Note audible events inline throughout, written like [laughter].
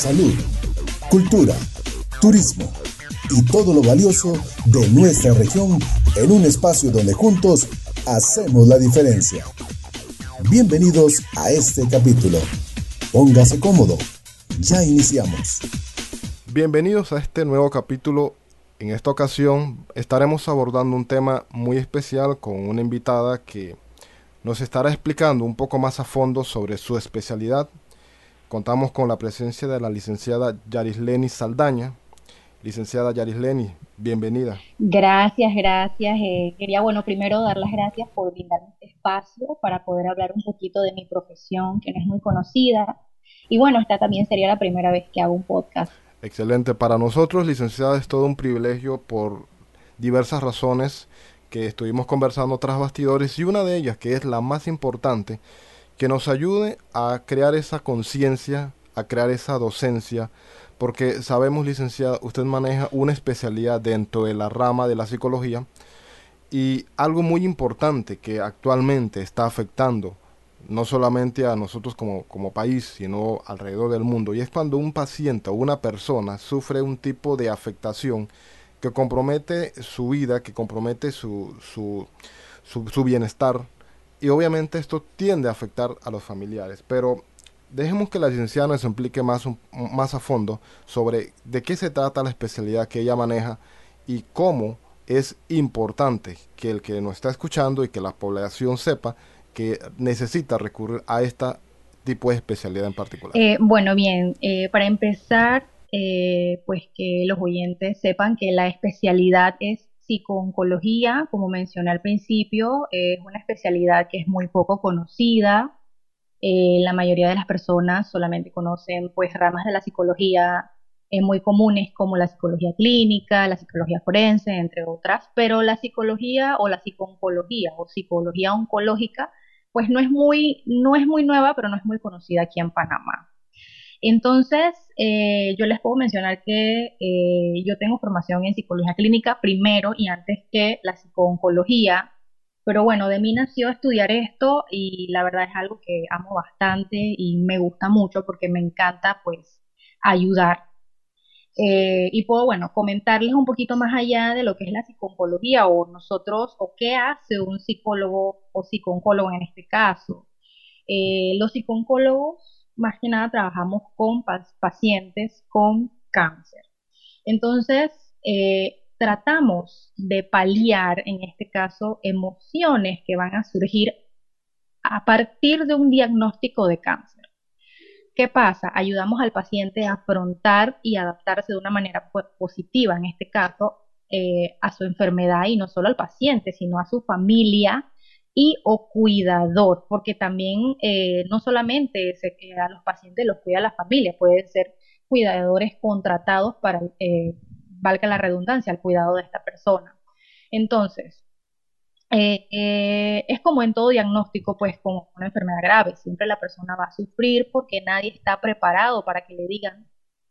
salud, cultura, turismo y todo lo valioso de nuestra región en un espacio donde juntos hacemos la diferencia. Bienvenidos a este capítulo. Póngase cómodo. Ya iniciamos. Bienvenidos a este nuevo capítulo. En esta ocasión estaremos abordando un tema muy especial con una invitada que nos estará explicando un poco más a fondo sobre su especialidad Contamos con la presencia de la licenciada Yarisleni Saldaña. Licenciada Yarisleni, bienvenida. Gracias, gracias. Eh, quería, bueno, primero dar las gracias por brindarme este espacio para poder hablar un poquito de mi profesión, que no es muy conocida. Y bueno, esta también sería la primera vez que hago un podcast. Excelente. Para nosotros, licenciada, es todo un privilegio por diversas razones que estuvimos conversando tras bastidores y una de ellas, que es la más importante, que nos ayude a crear esa conciencia, a crear esa docencia, porque sabemos, licenciada, usted maneja una especialidad dentro de la rama de la psicología y algo muy importante que actualmente está afectando no solamente a nosotros como, como país, sino alrededor del mundo, y es cuando un paciente o una persona sufre un tipo de afectación que compromete su vida, que compromete su, su, su bienestar, y obviamente esto tiende a afectar a los familiares, pero dejemos que la licenciada nos explique más, más a fondo sobre de qué se trata la especialidad que ella maneja y cómo es importante que el que nos está escuchando y que la población sepa que necesita recurrir a este tipo de especialidad en particular. Eh, bueno, bien, eh, para empezar, eh, pues que los oyentes sepan que la especialidad es psicooncología, como mencioné al principio, es una especialidad que es muy poco conocida. Eh, la mayoría de las personas solamente conocen pues ramas de la psicología eh, muy comunes como la psicología clínica, la psicología forense, entre otras, pero la psicología o la psicooncología o psicología oncológica pues no es muy no es muy nueva, pero no es muy conocida aquí en Panamá. Entonces, eh, yo les puedo mencionar que eh, yo tengo formación en psicología clínica primero y antes que la psicooncología, pero bueno, de mí nació estudiar esto y la verdad es algo que amo bastante y me gusta mucho porque me encanta pues ayudar. Eh, y puedo, bueno, comentarles un poquito más allá de lo que es la psicooncología o nosotros, o qué hace un psicólogo o psicooncólogo en este caso. los psicooncólogos más que nada trabajamos con pacientes con cáncer. Entonces, eh, tratamos de paliar, en este caso, emociones que van a surgir a partir de un diagnóstico de cáncer. ¿Qué pasa? Ayudamos al paciente a afrontar y adaptarse de una manera positiva, en este caso, eh, a su enfermedad y no solo al paciente, sino a su familia y o cuidador, porque también eh, no solamente se, a los pacientes los cuida la familia, pueden ser cuidadores contratados para, eh, valga la redundancia, el cuidado de esta persona. Entonces, eh, es como en todo diagnóstico, pues como una enfermedad grave, siempre la persona va a sufrir porque nadie está preparado para que le digan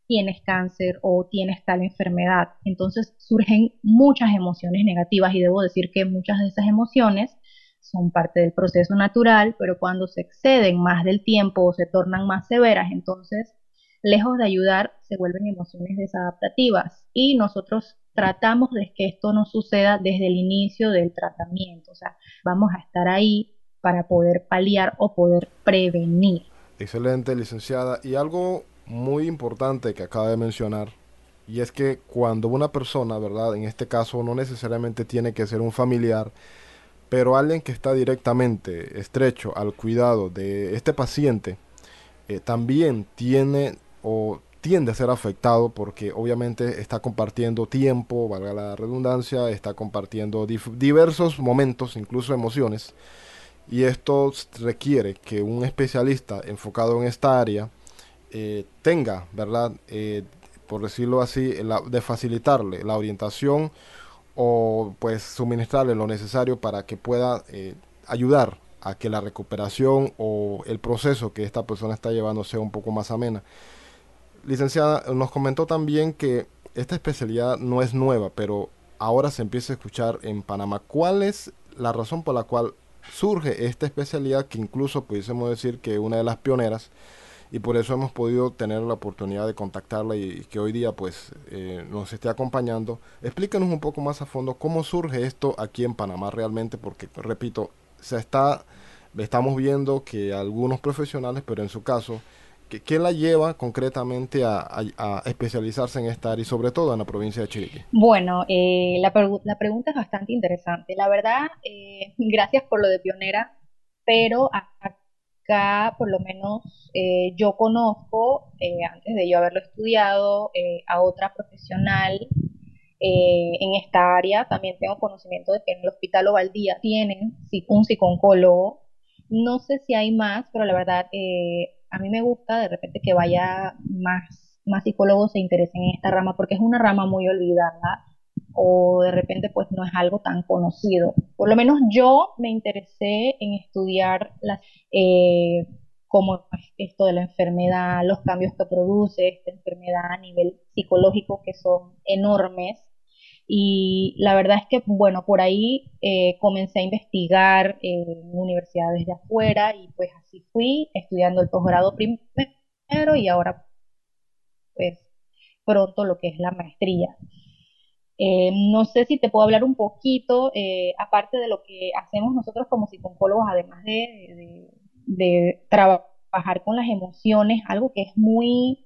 tienes cáncer o tienes tal enfermedad. Entonces surgen muchas emociones negativas y debo decir que muchas de esas emociones son parte del proceso natural, pero cuando se exceden más del tiempo o se tornan más severas, entonces, lejos de ayudar, se vuelven emociones desadaptativas y nosotros tratamos de que esto no suceda desde el inicio del tratamiento, o sea, vamos a estar ahí para poder paliar o poder prevenir. Excelente, licenciada. Y algo muy importante que acaba de mencionar, y es que cuando una persona, ¿verdad? En este caso no necesariamente tiene que ser un familiar, pero alguien que está directamente estrecho al cuidado de este paciente eh, también tiene o tiende a ser afectado porque obviamente está compartiendo tiempo, valga la redundancia, está compartiendo diversos momentos, incluso emociones, y esto requiere que un especialista enfocado en esta área eh, tenga, ¿verdad? Eh, por decirlo así, de facilitarle la orientación o pues suministrarle lo necesario para que pueda eh, ayudar a que la recuperación o el proceso que esta persona está llevando sea un poco más amena. Licenciada, nos comentó también que esta especialidad no es nueva, pero ahora se empieza a escuchar en Panamá. ¿Cuál es la razón por la cual surge esta especialidad que incluso pudiésemos decir que una de las pioneras y por eso hemos podido tener la oportunidad de contactarla y, que hoy día pues eh, nos esté acompañando. Explícanos un poco más a fondo cómo surge esto aquí en Panamá realmente, porque repito, se está, estamos viendo que algunos profesionales, pero en su caso, ¿Qué, la lleva concretamente a, especializarse en esta área y sobre todo en la provincia de Chiriquí? Bueno, eh, la, la, pregunta es bastante interesante. La verdad, eh, [laughs] gracias por lo de pionera, pero acá por lo menos eh, yo conozco, antes de yo haberlo estudiado, a otra profesional en esta área. También tengo conocimiento de que en el Hospital Ovaldía tienen un psicólogo. No sé si hay más, pero la verdad a mí me gusta de repente que vaya más, más psicólogos se interesen en esta rama porque es una rama muy olvidada o de repente pues no es algo tan conocido. Por lo menos yo me interesé en estudiar las, eh, como esto de la enfermedad, los cambios que produce esta enfermedad a nivel psicológico que son enormes y la verdad es que, bueno, por ahí eh, comencé a investigar en universidades de afuera y pues así fui estudiando el posgrado primero y ahora pues pronto lo que es la maestría. Eh, no sé si te puedo hablar un poquito, eh, aparte de lo que hacemos nosotros como psicólogos, además de, trabajar con las emociones, algo que es muy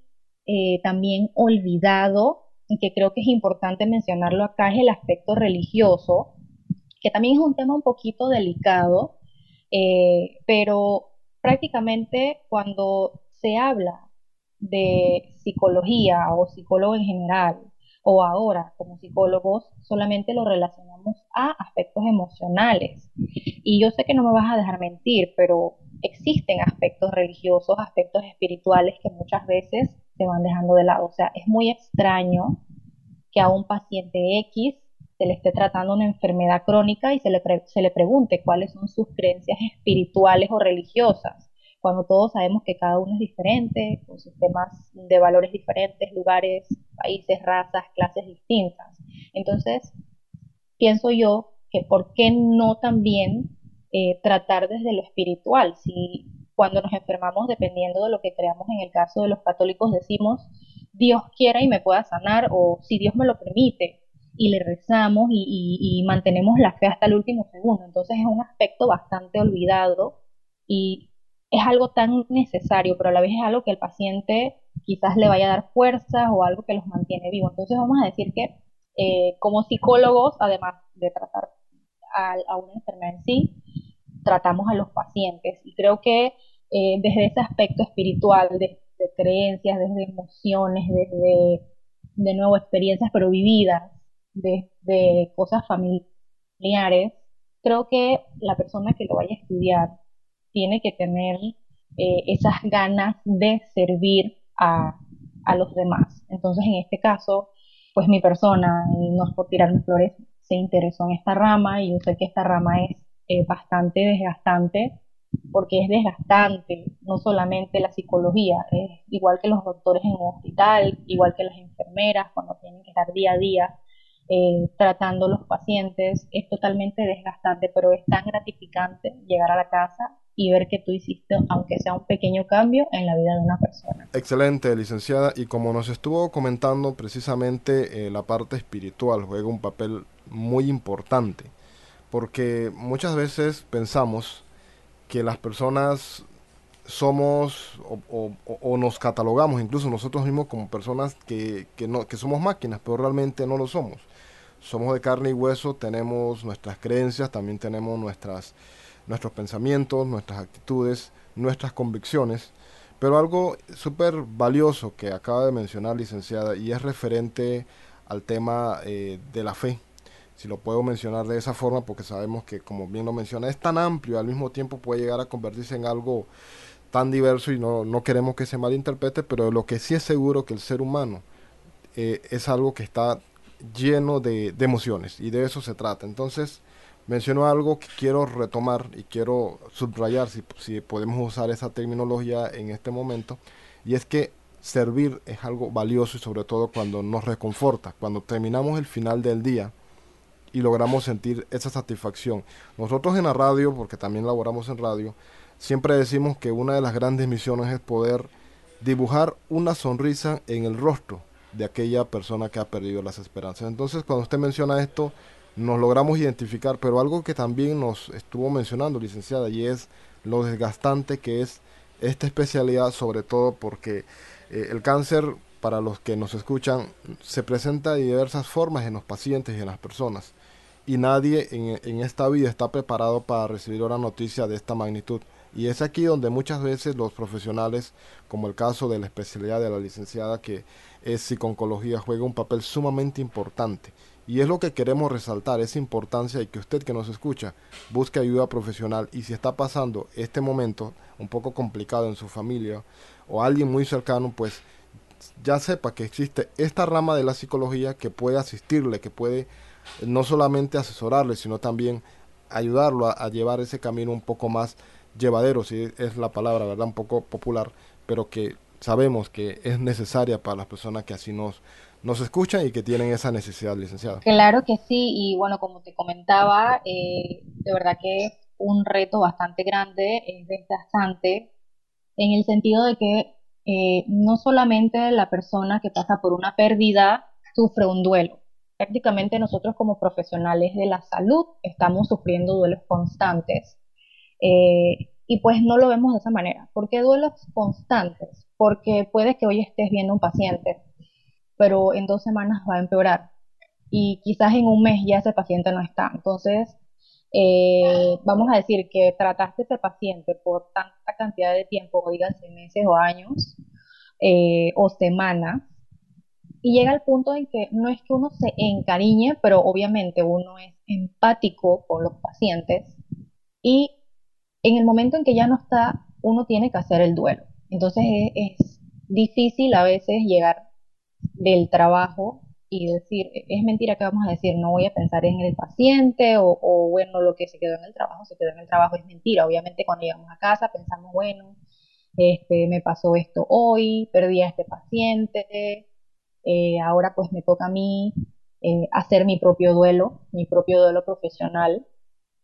también olvidado y que creo que es importante mencionarlo acá, es el aspecto religioso, que también es un tema un poquito delicado, eh, pero prácticamente cuando se habla de psicología o psicólogo en general, o ahora como psicólogos, solamente lo relacionamos a aspectos emocionales. Y yo sé que no me vas a dejar mentir, pero existen aspectos religiosos, aspectos espirituales que muchas veces se van dejando de lado. O sea, es muy extraño que a un paciente X se le esté tratando una enfermedad crónica y se le, se le pregunte cuáles son sus creencias espirituales o religiosas, cuando todos sabemos que cada uno es diferente, con sistemas de valores diferentes, lugares, países, razas, clases distintas. Entonces, pienso yo que por qué no también eh, tratar desde lo espiritual, si cuando nos enfermamos, dependiendo de lo que creamos en el caso de los católicos, decimos, Dios quiera y me pueda sanar, o si Dios me lo permite, y le rezamos y, mantenemos la fe hasta el último segundo. Entonces es un aspecto bastante olvidado y es algo tan necesario, pero a la vez es algo que el paciente quizás le vaya a dar fuerza o algo que los mantiene vivos. Entonces vamos a decir que eh, como psicólogos, además de tratar a, a una enfermedad en sí, tratamos a los pacientes. Y creo que eh, desde ese aspecto espiritual, de, creencias, desde emociones, desde, de nuevo, experiencias pero vividas, de, cosas familiares, creo que la persona que lo vaya a estudiar tiene que tener eh, esas ganas de servir a, a los demás. Entonces, en este caso, pues mi persona, no es por tirarme flores, se interesó en esta rama y yo sé que esta rama es eh, bastante desgastante porque es desgastante, no solamente la psicología, es igual que los doctores en un hospital, igual que las enfermeras cuando tienen que estar día a día eh, tratando los pacientes, es totalmente desgastante, pero es tan gratificante llegar a la casa y ver que tú hiciste, aunque sea un pequeño cambio, en la vida de una persona. Excelente, licenciada. Y como nos estuvo comentando, precisamente eh, la parte espiritual juega un papel muy importante porque muchas veces pensamos que las personas somos o, nos catalogamos incluso nosotros mismos como personas que, no, que somos máquinas, pero realmente no lo somos. Somos de carne y hueso, tenemos nuestras creencias, también tenemos nuestras, nuestros pensamientos, nuestras actitudes, nuestras convicciones. Pero algo súper valioso que acaba de mencionar, licenciada, y es referente al tema eh, de la fe si lo puedo mencionar de esa forma, porque sabemos que, como bien lo menciona, es tan amplio, al mismo tiempo puede llegar a convertirse en algo tan diverso y no, no queremos que se malinterprete, pero lo que sí es seguro que el ser humano eh, es algo que está lleno de, de, emociones y de eso se trata. Entonces, menciono algo que quiero retomar y quiero subrayar, si, si podemos usar esa terminología en este momento, y es que servir es algo valioso y sobre todo cuando nos reconforta, cuando terminamos el final del día y logramos sentir esa satisfacción. Nosotros en la radio, porque también laboramos en radio, siempre decimos que una de las grandes misiones es poder dibujar una sonrisa en el rostro de aquella persona que ha perdido las esperanzas. Entonces, cuando usted menciona esto, nos logramos identificar, pero algo que también nos estuvo mencionando, licenciada, y es lo desgastante que es esta especialidad, sobre todo porque eh, el cáncer, para los que nos escuchan, se presenta de diversas formas en los pacientes y en las personas. Y nadie en, esta vida está preparado para recibir una noticia de esta magnitud. Y es aquí donde muchas veces los profesionales, como el caso de la especialidad de la licenciada que es psiconcología, juega un papel sumamente importante. Y es lo que queremos resaltar, esa importancia y que usted que nos escucha busque ayuda profesional y si está pasando este momento un poco complicado en su familia o alguien muy cercano, pues ya sepa que existe esta rama de la psicología que puede asistirle, que puede no solamente asesorarle, sino también ayudarlo a, llevar ese camino un poco más llevadero, si es la palabra, ¿verdad? Un poco popular, pero que sabemos que es necesaria para las personas que así nos, nos escuchan y que tienen esa necesidad, licenciada. Claro que sí, y bueno, como te comentaba, eh, de verdad que un reto bastante grande, es desgastante, en el sentido de que eh, no solamente la persona que pasa por una pérdida sufre un duelo, prácticamente nosotros como profesionales de la salud estamos sufriendo duelos constantes. Eh, y pues no lo vemos de esa manera. ¿Por qué duelos constantes? Porque puede que hoy estés viendo un paciente, pero en dos semanas va a empeorar y quizás en un mes ya ese paciente no está. Entonces, eh, vamos a decir que trataste a ese paciente por tanta cantidad de tiempo, díganse meses o años eh, o semanas, y llega el punto en que no es que uno se encariñe, pero obviamente uno es empático con los pacientes y en el momento en que ya no está, uno tiene que hacer el duelo. Entonces es, difícil a veces llegar del trabajo y decir, es mentira que vamos a decir, no voy a pensar en el paciente o, o, bueno, lo que se quedó en el trabajo, se quedó en el trabajo, es mentira. Obviamente cuando llegamos a casa pensamos, bueno, este, me pasó esto hoy, perdí a este paciente, eh, ahora pues me toca a mí eh, hacer mi propio duelo, mi propio duelo profesional.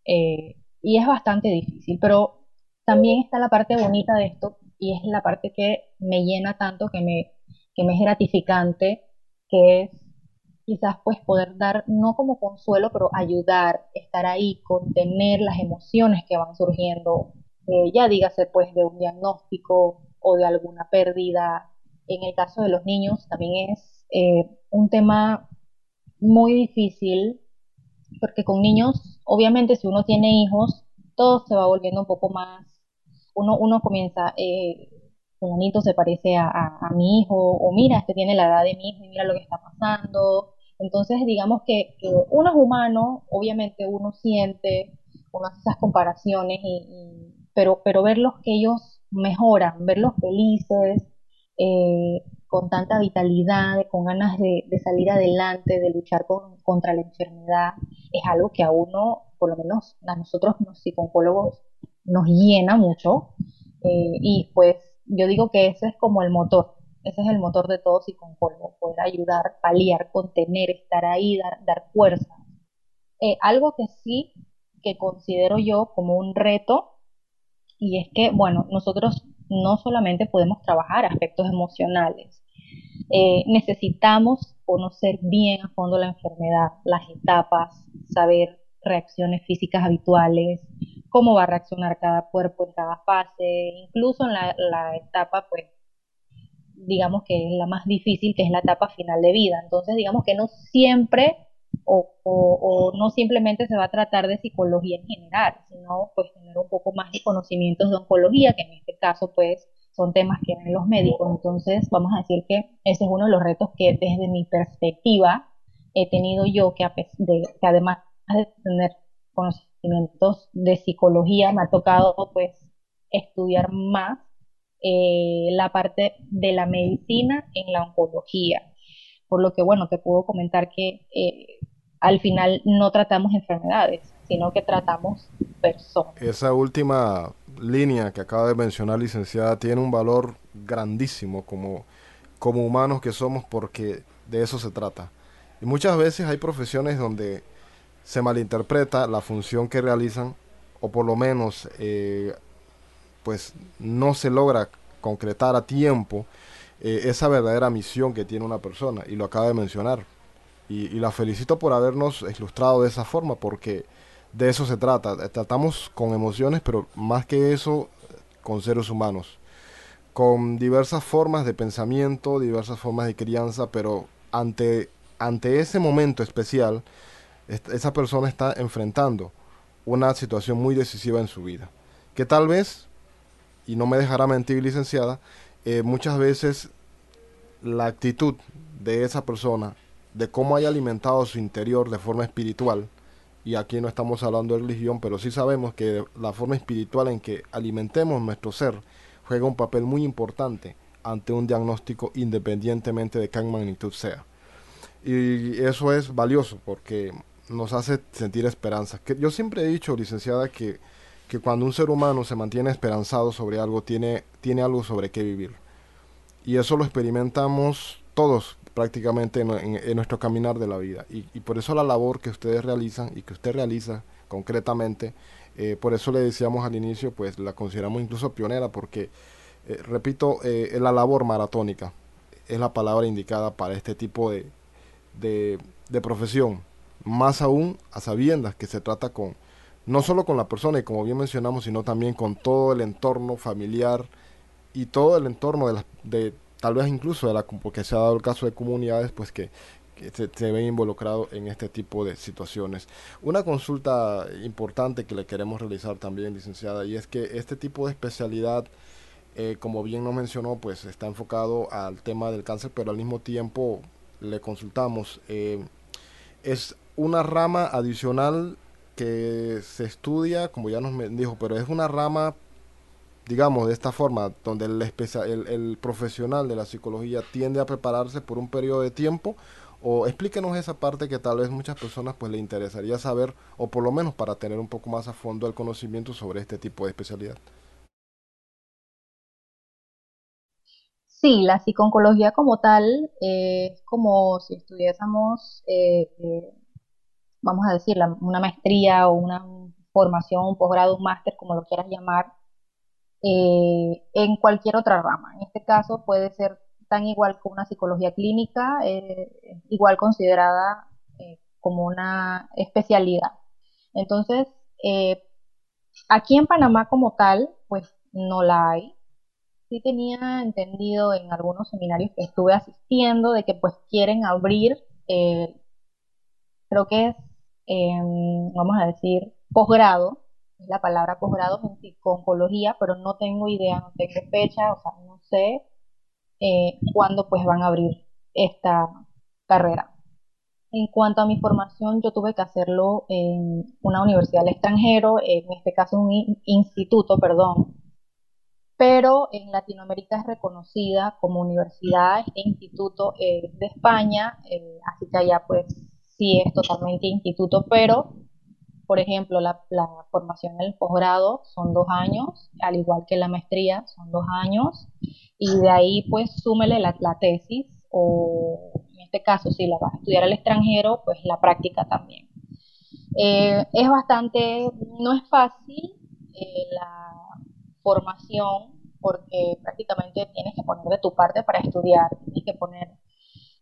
Eh, y es bastante difícil, pero también está la parte bonita de esto y es la parte que me llena tanto, que me, que me es gratificante, que es quizás pues poder dar, no como consuelo, pero ayudar, estar ahí, contener las emociones que van surgiendo, ya dígase pues de un diagnóstico o de alguna pérdida. En el caso de los niños también es eh, un tema muy difícil porque con niños, obviamente si uno tiene hijos, todo se va volviendo un poco más, uno, uno comienza, eh, bonito se parece a, a, mi hijo, o mira, este tiene la edad de mi hijo y mira lo que está pasando. Entonces, digamos que, uno es humano, obviamente uno siente, uno hace esas comparaciones, y, pero, pero verlos que ellos mejoran, verlos felices, eh, con tanta vitalidad, con ganas de, salir adelante, de luchar contra la enfermedad, es algo que a uno, por lo menos a nosotros los psicólogos, nos llena mucho. Eh, y pues yo digo que ese es como el motor, ese es el motor de todo psicólogo, poder ayudar, paliar, contener, estar ahí, dar, dar fuerza. Eh, algo que sí que considero yo como un reto, y es que, bueno, nosotros no solamente podemos trabajar aspectos emocionales, eh, necesitamos conocer bien a fondo la enfermedad, las etapas, saber reacciones físicas habituales, cómo va a reaccionar cada cuerpo en cada fase, incluso en la, etapa, pues, digamos que es la más difícil, que es la etapa final de vida. Entonces, digamos que no siempre o, no simplemente se va a tratar de psicología en general, sino pues tener un poco más de conocimientos de oncología, que en este caso pues son temas que ven los médicos. Entonces vamos a decir que ese es uno de los retos que desde mi perspectiva he tenido yo, que, de, que además de tener de psicología, me ha tocado pues estudiar más eh, la parte de la medicina en la oncología. Por lo que, bueno, te puedo comentar que eh, al final no tratamos enfermedades, sino que tratamos personas. Esa última línea que acaba de mencionar, licenciada, tiene un valor grandísimo como, como humanos que somos porque de eso se trata. Y muchas veces hay profesiones donde se malinterpreta la función que realizan o por lo menos eh, pues no se logra concretar a tiempo eh, esa verdadera misión que tiene una persona, y lo acaba de mencionar. Y, y, la felicito por habernos ilustrado de esa forma, porque de eso se trata. Tratamos con emociones, pero más que eso, con seres humanos, con diversas formas de pensamiento, diversas formas de crianza, pero ante, ante ese momento especial, esa persona está enfrentando una situación muy decisiva en su vida. Que tal vez, y no me dejará mentir licenciada, eh, muchas veces la actitud de esa persona, de cómo haya alimentado su interior de forma espiritual, y aquí no estamos hablando de religión, pero sí sabemos que la forma espiritual en que alimentemos nuestro ser juega un papel muy importante ante un diagnóstico independientemente de qué magnitud sea. Y eso es valioso porque nos hace sentir esperanza. Que yo siempre he dicho, licenciada, que, que cuando un ser humano se mantiene esperanzado sobre algo, tiene, tiene algo sobre qué vivir. Y eso lo experimentamos todos prácticamente en, nuestro caminar de la vida. Y, por eso la labor que ustedes realizan y que usted realiza concretamente, eh, por eso le decíamos al inicio, pues la consideramos incluso pionera, porque, eh, repito, eh, la labor maratónica es la palabra indicada para este tipo de, de, de profesión. Más aún a sabiendas que se trata con, no solo con la persona, y como bien mencionamos, sino también con todo el entorno familiar y todo el entorno de, la, de tal vez incluso de la, porque se ha dado el caso de comunidades pues que, se, ven involucrados en este tipo de situaciones. Una consulta importante que le queremos realizar también, licenciada, y es que este tipo de especialidad, eh, como bien nos mencionó, pues está enfocado al tema del cáncer, pero al mismo tiempo le consultamos. Eh, es una rama adicional que se estudia, como ya nos dijo, pero es una rama digamos, de esta forma, donde el, el, el, profesional de la psicología tiende a prepararse por un periodo de tiempo, o explíquenos esa parte que tal vez muchas personas pues le interesaría saber, o por lo menos para tener un poco más a fondo el conocimiento sobre este tipo de especialidad. Sí, la psiconcología como tal eh, es como si estudiésemos, eh, eh, vamos a decir, una maestría o una formación, un posgrado, un máster, como lo quieras llamar, eh, en cualquier otra rama. En este caso puede ser tan igual como una psicología clínica, eh, igual considerada eh, como una especialidad. Entonces, aquí en Panamá como tal, pues no la hay. Sí tenía entendido en algunos seminarios que estuve asistiendo de que pues quieren abrir, creo que es, vamos a decir, posgrado la palabra posgrado en oncología, pero no tengo idea, no tengo fecha, o sea, no sé eh, cuándo pues van a abrir esta carrera. En cuanto a mi formación, yo tuve que hacerlo en una universidad del extranjero, en este caso un instituto, perdón, pero en Latinoamérica es reconocida como universidad, este instituto es de España, eh, así que allá pues sí es totalmente instituto, pero por ejemplo, la, formación en el posgrado son dos años, al igual que la maestría son dos años, y de ahí pues súmele la, tesis, o en este caso si la vas a estudiar al extranjero, pues la práctica también. Eh, es bastante, no es fácil eh, la formación porque prácticamente tienes que poner de tu parte para estudiar, tienes que poner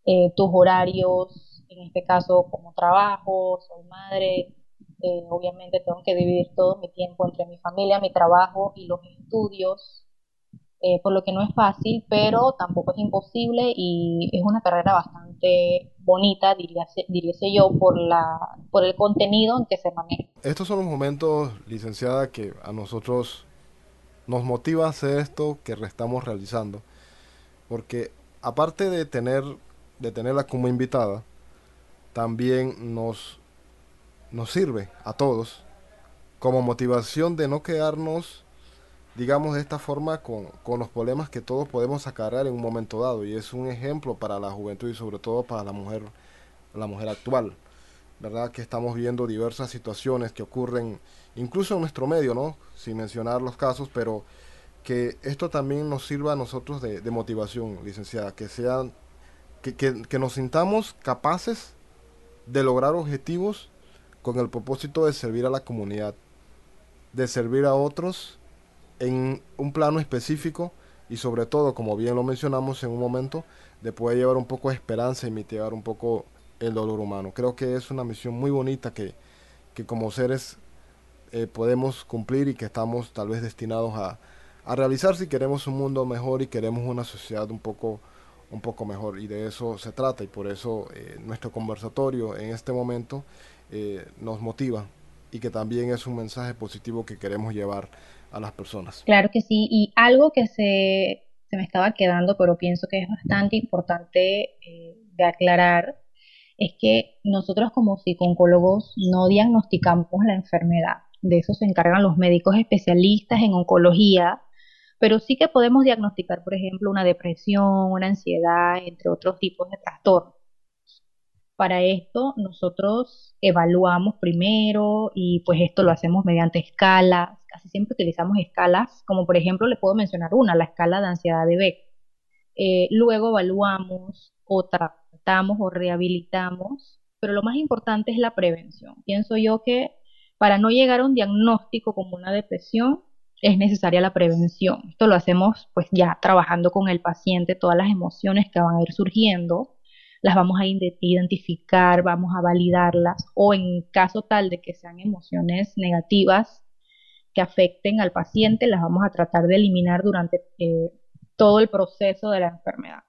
eh, tus horarios, en este caso como trabajo, soy madre, eh, obviamente tengo que dividir todo mi tiempo entre mi familia, mi trabajo y los estudios, eh, por lo que no es fácil, pero tampoco es imposible y es una carrera bastante bonita, diría, yo, por, la, por el contenido en que se maneja. Estos son los momentos, licenciada, que a nosotros nos motiva a hacer esto que estamos realizando, porque aparte de tener de tenerla como invitada, también nos nos sirve a todos como motivación de no quedarnos, digamos, de esta forma con, con los problemas que todos podemos acarrear en un momento dado. Y es un ejemplo para la juventud y sobre todo para la mujer, la mujer actual. ¿Verdad? Que estamos viendo diversas situaciones que ocurren incluso en nuestro medio, ¿no? Sin mencionar los casos, pero que esto también nos sirva a nosotros de, motivación, licenciada, que sean, que, que nos sintamos capaces de lograr objetivos con el propósito de servir a la comunidad, de servir a otros en un plano específico y sobre todo, como bien lo mencionamos en un momento, de poder llevar un poco de esperanza y mitigar un poco el dolor humano. Creo que es una misión muy bonita que, que como seres eh, podemos cumplir y que estamos tal vez destinados a, a, realizar si queremos un mundo mejor y queremos una sociedad un poco, un poco mejor. Y de eso se trata y por eso eh, nuestro conversatorio en este momento eh, nos motiva y que también es un mensaje positivo que queremos llevar a las personas. Claro que sí, y algo que se, se me estaba quedando, pero pienso que es bastante importante de aclarar, es que nosotros como psicólogos no diagnosticamos la enfermedad. De eso se encargan los médicos especialistas en oncología, pero sí que podemos diagnosticar, por ejemplo, una depresión, una ansiedad, entre otros tipos de trastornos. Para esto nosotros evaluamos primero y pues esto lo hacemos mediante escalas. Casi siempre utilizamos escalas, como por ejemplo le puedo mencionar una, la escala de ansiedad de Beck. Eh, luego evaluamos otra o rehabilitamos, pero lo más importante es la prevención. Pienso yo que para no llegar a un diagnóstico como una depresión, es necesaria la prevención. Esto lo hacemos pues ya trabajando con el paciente, todas las emociones que van a ir surgiendo, las vamos a identificar, vamos a validarlas o en caso tal de que sean emociones negativas que afecten al paciente, las vamos a tratar de eliminar durante eh, todo el proceso de la enfermedad.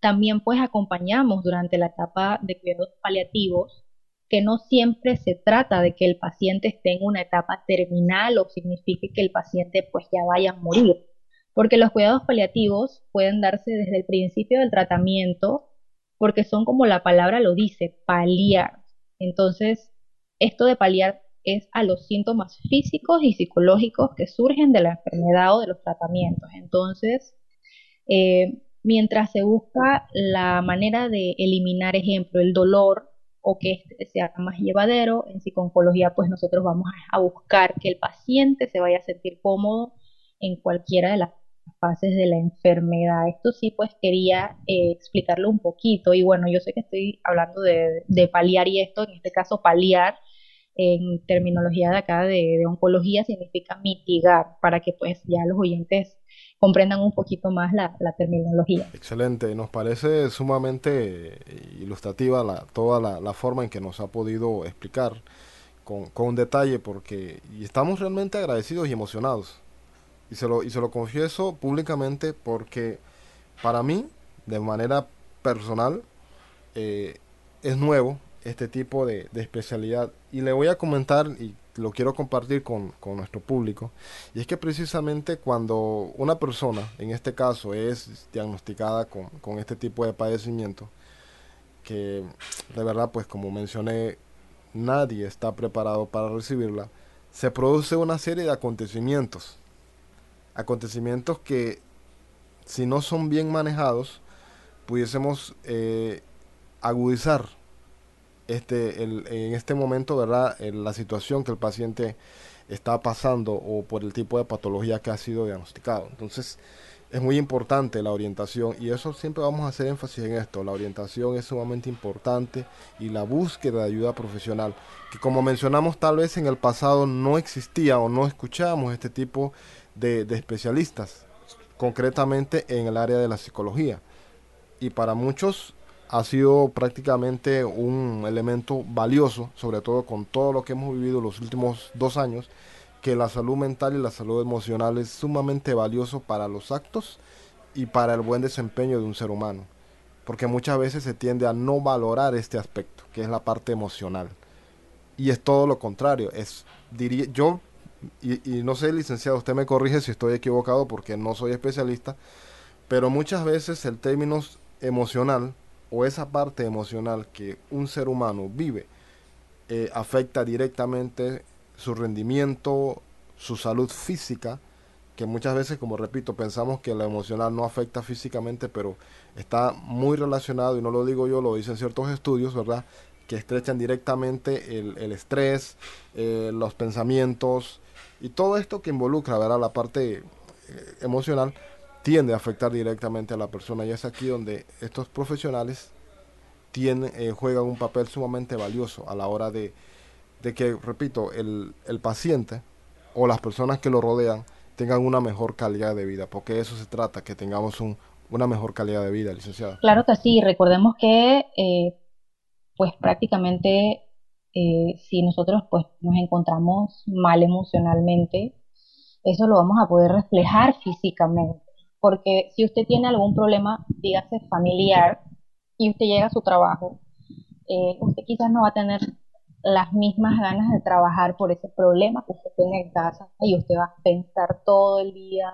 También pues acompañamos durante la etapa de cuidados paliativos, que no siempre se trata de que el paciente esté en una etapa terminal o signifique que el paciente pues ya vaya a morir, porque los cuidados paliativos pueden darse desde el principio del tratamiento, porque son como la palabra lo dice, paliar. Entonces, esto de paliar es a los síntomas físicos y psicológicos que surgen de la enfermedad o de los tratamientos. Entonces, eh, mientras se busca la manera de eliminar, ejemplo, el dolor o que este sea más llevadero, en psicología pues nosotros vamos a, buscar que el paciente se vaya a sentir cómodo en cualquiera de las fases de la enfermedad. Esto sí pues quería eh, explicarlo un poquito y bueno, yo sé que estoy hablando de, paliar y esto, en este caso paliar en terminología de acá de, de oncología significa mitigar para que pues ya los oyentes comprendan un poquito más la, terminología. Excelente, nos parece sumamente ilustrativa la, toda la, forma en que nos ha podido explicar con, con detalle porque estamos realmente agradecidos y emocionados. Y se, lo, y se lo confieso públicamente porque para mí, de manera personal, eh, es nuevo este tipo de, especialidad. Y le voy a comentar, y lo quiero compartir con, nuestro público, y es que precisamente cuando una persona, en este caso, es diagnosticada con, este tipo de padecimiento, que de verdad, pues como mencioné, nadie está preparado para recibirla, se produce una serie de acontecimientos, acontecimientos que si no son bien manejados, pudiésemos eh, agudizar este, en este momento, ¿verdad? la situación que el paciente está pasando o por el tipo de patología que ha sido diagnosticado. Entonces, es muy importante la orientación y eso siempre vamos a hacer énfasis en esto. La orientación es sumamente importante y la búsqueda de ayuda profesional, que como mencionamos tal vez en el pasado no existía o no escuchábamos este tipo de, de especialistas, concretamente en el área de la psicología. Y para muchos ha sido prácticamente un elemento valioso, sobre todo con todo lo que hemos vivido los últimos dos años, que la salud mental y la salud emocional es sumamente valioso para los actos y para el buen desempeño de un ser humano. Porque muchas veces se tiende a no valorar este aspecto, que es la parte emocional. Y es todo lo contrario. Es, diría, yo, y, y no sé, licenciado, usted me corrige si estoy equivocado porque no soy especialista, pero muchas veces el término emocional o esa parte emocional que un ser humano vive eh, afecta directamente su rendimiento, su salud física, que muchas veces, como repito, pensamos que la emocional no afecta físicamente, pero está muy relacionado, y no lo digo yo, lo dicen ciertos estudios, ¿verdad? Que estrechan directamente el, estrés, eh, los pensamientos y todo esto que involucra, ¿verdad? La parte eh, emocional tiende a afectar directamente a la persona y es aquí donde estos profesionales tienen, eh, juegan un papel sumamente valioso a la hora de, que, repito, el, el paciente o las personas que lo rodean tengan una mejor calidad de vida, porque eso se trata, que tengamos un, una mejor calidad de vida, licenciada. Claro que sí, recordemos que eh, pues prácticamente eh, si nosotros pues nos encontramos mal emocionalmente, eso lo vamos a poder reflejar físicamente. Porque si usted tiene algún problema, dígase familiar, y usted llega a su trabajo, eh, usted quizás no va a tener las mismas ganas de trabajar por ese problema que usted tiene en casa y usted va a pensar todo el día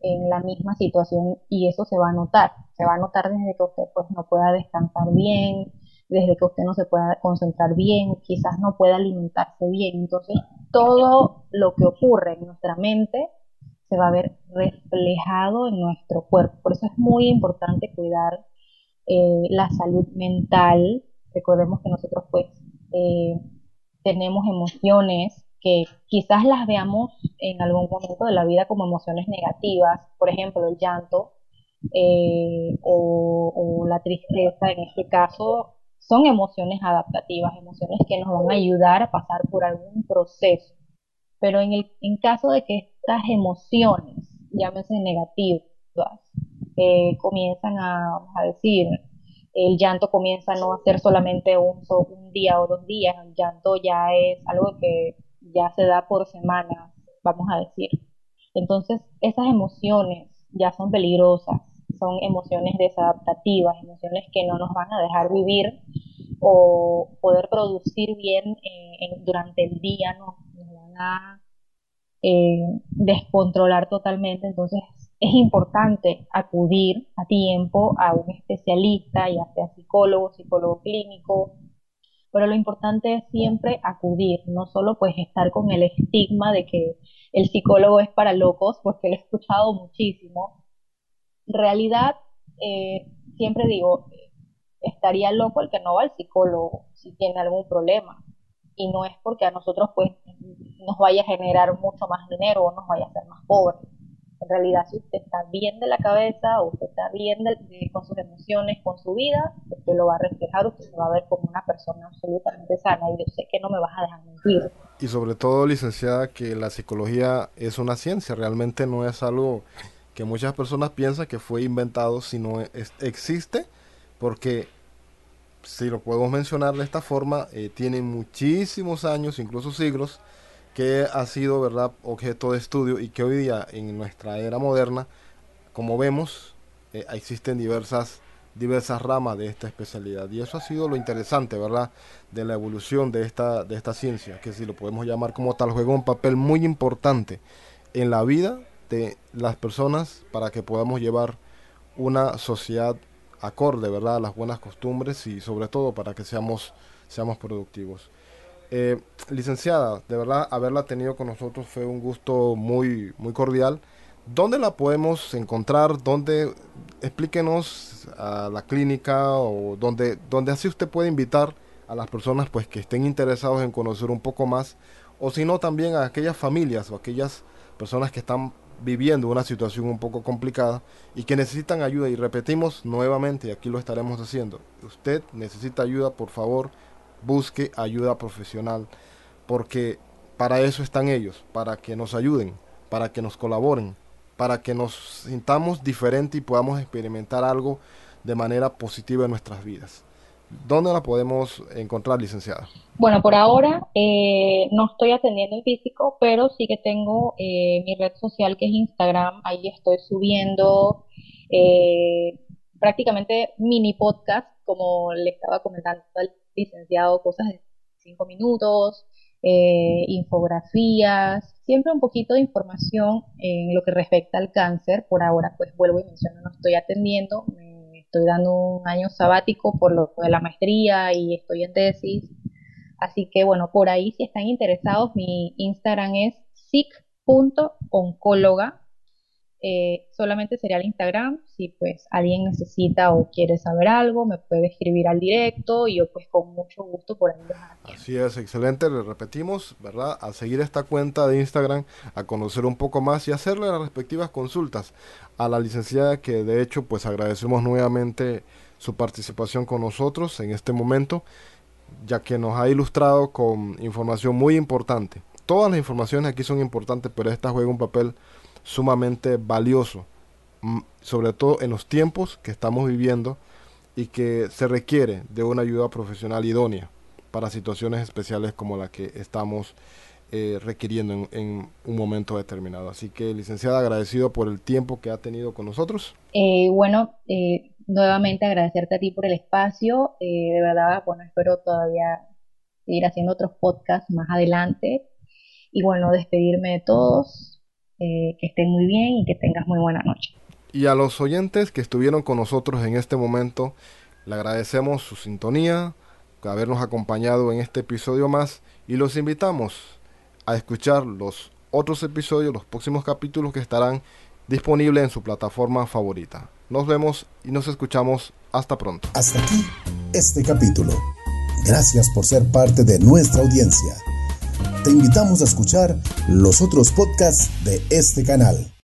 en la misma situación y eso se va a notar. Se va a notar desde que usted pues no pueda descansar bien, desde que usted no se pueda concentrar bien, quizás no pueda alimentarse bien. Entonces, todo lo que ocurre en nuestra mente se va a ver reflejado en nuestro cuerpo. Por eso es muy importante cuidar eh, la salud mental. Recordemos que nosotros pues eh, tenemos emociones que quizás las veamos en algún momento de la vida como emociones negativas, por ejemplo, el llanto eh, o, la tristeza, en este caso, son emociones adaptativas, emociones que nos van a ayudar a pasar por algún proceso. Pero en, el, en caso de que estas emociones, llámese negativas, eh, comienzan a, a decir, el llanto comienza a no a ser solamente un, un día o dos días, el llanto ya es algo que ya se da por semanas, vamos a decir. Entonces, esas emociones ya son peligrosas, son emociones desadaptativas, emociones que no nos van a dejar vivir o poder producir bien eh, durante el día, nos, van a eh, descontrolar totalmente. Entonces, es importante acudir a tiempo a un especialista, ya sea psicólogo, psicólogo clínico, pero lo importante es siempre acudir, no solo pues estar con el estigma de que el psicólogo es para locos, porque lo he escuchado muchísimo. En realidad, eh, siempre digo, estaría loco el que no va al psicólogo si tiene algún problema. Y no es porque a nosotros pues nos vaya a generar mucho más dinero o nos vaya a hacer más pobres en realidad, si usted está bien de la cabeza o usted está bien con sus emociones, con su vida, usted lo va a reflejar, usted se va a ver como una persona absolutamente sana y yo sé que no me vas a dejar mentir. Y sobre todo, licenciada, que la psicología es una ciencia, realmente no es algo que muchas personas piensan que fue inventado, sino existe porque si lo podemos mencionar de esta forma, eh, tiene muchísimos años, incluso siglos, que ha sido verdad objeto de estudio y que hoy día en nuestra era moderna como vemos eh, existen diversas diversas ramas de esta especialidad. Y eso ha sido lo interesante verdad de la evolución de esta de esta ciencia que si lo podemos llamar como tal juega un papel muy importante en la vida de las personas para que podamos llevar una sociedad acorde verdad a las buenas costumbres y sobre todo para que seamos seamos productivos eh, licenciada, de verdad, haberla tenido con nosotros fue un gusto muy, muy cordial. ¿Dónde la podemos encontrar? ¿Dónde? Explíquenos a la clínica o donde, así usted puede invitar a las personas pues que estén interesados en conocer un poco más o si no también a aquellas familias o aquellas personas que están viviendo una situación un poco complicada y que necesitan ayuda y repetimos nuevamente y aquí lo estaremos haciendo usted necesita ayuda por favor busque ayuda profesional, porque para eso están ellos, para que nos ayuden, para que nos colaboren, para que nos sintamos diferentes y podamos experimentar algo de manera positiva en nuestras vidas. ¿Dónde la podemos encontrar, licenciada? Bueno, por ahora eh, no estoy atendiendo el físico, pero sí que tengo eh, mi red social que es Instagram. Ahí estoy subiendo eh, prácticamente mini podcast, como le estaba comentando al licenciado cosas de cinco minutos, eh, infografías, siempre un poquito de información en lo que respecta al cáncer. Por ahora, pues vuelvo y menciono, no estoy atendiendo, estoy dando un año sabático por lo de la maestría y estoy en tesis. Así que bueno, por ahí si están interesados, mi Instagram es sic.oncóloga eh, solamente sería el Instagram. Si pues alguien necesita o quiere saber algo, me puede escribir al directo y yo pues con mucho gusto por ahí. Así es, excelente. Le repetimos, ¿verdad? A seguir esta cuenta de Instagram, a conocer un poco más y hacerle las respectivas consultas a la licenciada que de hecho pues agradecemos nuevamente su participación con nosotros en este momento, ya que nos ha ilustrado con información muy importante. Todas las informaciones aquí son importantes, pero esta juega un papel sumamente valioso, mm, sobre todo en los tiempos que estamos viviendo y que se requiere de una ayuda profesional idónea para situaciones especiales como la que estamos eh, requiriendo en, un momento determinado. Así que, licenciada, agradecido por el tiempo que ha tenido con nosotros. Eh, bueno, eh, nuevamente agradecerte a ti por el espacio. de verdad, bueno, espero todavía seguir haciendo otros podcasts más adelante. Y bueno, despedirme de todos. Que estén muy bien y que tengas muy buena noche. Y a los oyentes que estuvieron con nosotros en este momento, le agradecemos su sintonía, habernos acompañado en este episodio más y los invitamos a escuchar los otros episodios, los próximos capítulos que estarán disponibles en su plataforma favorita. Nos vemos y nos escuchamos hasta pronto. Hasta aquí este capítulo. Gracias por ser parte de nuestra audiencia. Te invitamos a escuchar los otros podcasts de este canal.